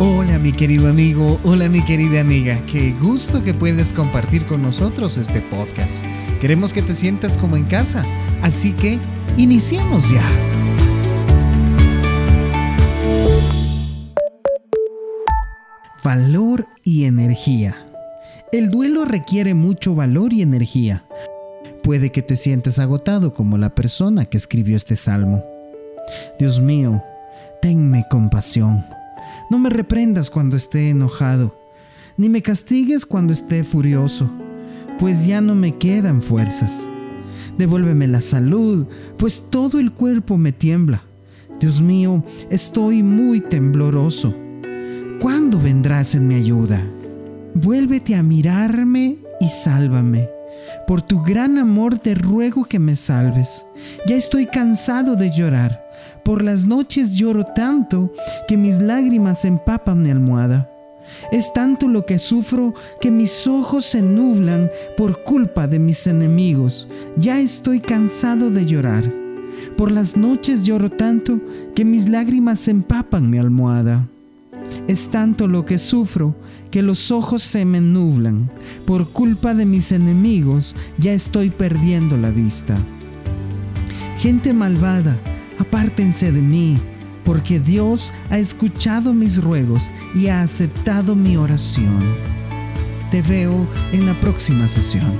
Hola mi querido amigo, hola mi querida amiga, qué gusto que puedes compartir con nosotros este podcast. Queremos que te sientas como en casa, así que iniciemos ya. Valor y energía. El duelo requiere mucho valor y energía. Puede que te sientas agotado como la persona que escribió este salmo. Dios mío, tenme compasión no me reprendas cuando esté enojado, ni me castigues cuando esté furioso, pues ya no me quedan fuerzas. Devuélveme la salud, pues todo el cuerpo me tiembla. Dios mío, estoy muy tembloroso. ¿Cuándo vendrás en mi ayuda? Vuélvete a mirarme y sálvame. Por tu gran amor te ruego que me salves. Ya estoy cansado de llorar. Por las noches lloro tanto que mis lágrimas empapan mi almohada. Es tanto lo que sufro que mis ojos se nublan por culpa de mis enemigos. Ya estoy cansado de llorar. Por las noches lloro tanto que mis lágrimas empapan mi almohada. Es tanto lo que sufro que los ojos se me nublan. Por culpa de mis enemigos ya estoy perdiendo la vista. Gente malvada, apártense de mí, porque Dios ha escuchado mis ruegos y ha aceptado mi oración. Te veo en la próxima sesión.